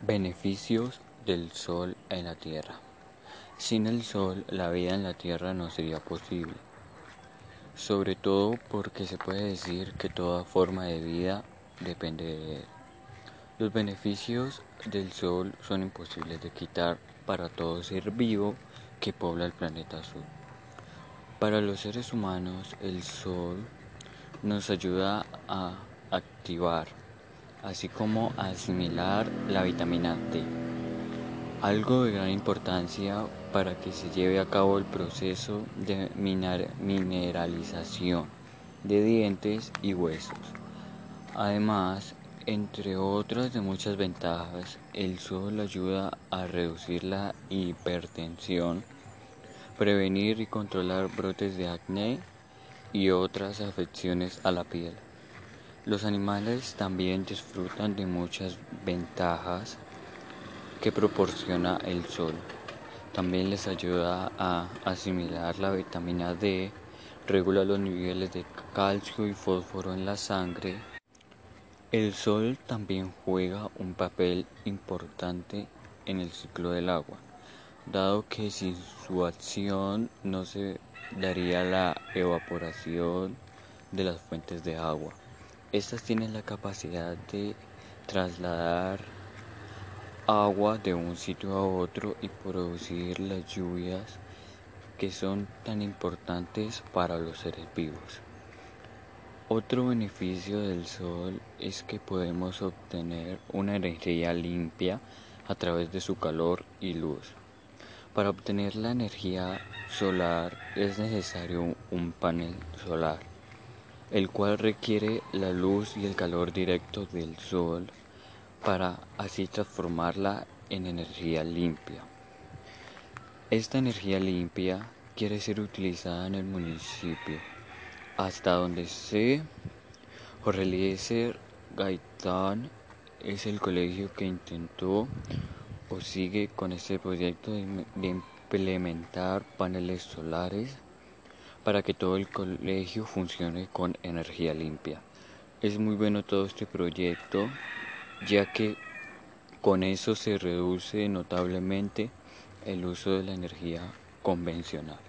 Beneficios del Sol en la Tierra. Sin el Sol, la vida en la Tierra no sería posible. Sobre todo porque se puede decir que toda forma de vida depende de él. Los beneficios del Sol son imposibles de quitar para todo ser vivo que pobla el planeta azul. Para los seres humanos, el Sol nos ayuda a activar así como asimilar la vitamina D, algo de gran importancia para que se lleve a cabo el proceso de mineralización de dientes y huesos. Además, entre otras de muchas ventajas, el sol ayuda a reducir la hipertensión, prevenir y controlar brotes de acné y otras afecciones a la piel. Los animales también disfrutan de muchas ventajas que proporciona el sol. También les ayuda a asimilar la vitamina D, regula los niveles de calcio y fósforo en la sangre. El sol también juega un papel importante en el ciclo del agua, dado que sin su acción no se daría la evaporación de las fuentes de agua. Estas tienen la capacidad de trasladar agua de un sitio a otro y producir las lluvias que son tan importantes para los seres vivos. Otro beneficio del sol es que podemos obtener una energía limpia a través de su calor y luz. Para obtener la energía solar es necesario un panel solar el cual requiere la luz y el calor directo del sol para así transformarla en energía limpia. Esta energía limpia quiere ser utilizada en el municipio, hasta donde sé, Jorge Eliezer Gaitán es el colegio que intentó o sigue con este proyecto de, de implementar paneles solares para que todo el colegio funcione con energía limpia. Es muy bueno todo este proyecto ya que con eso se reduce notablemente el uso de la energía convencional.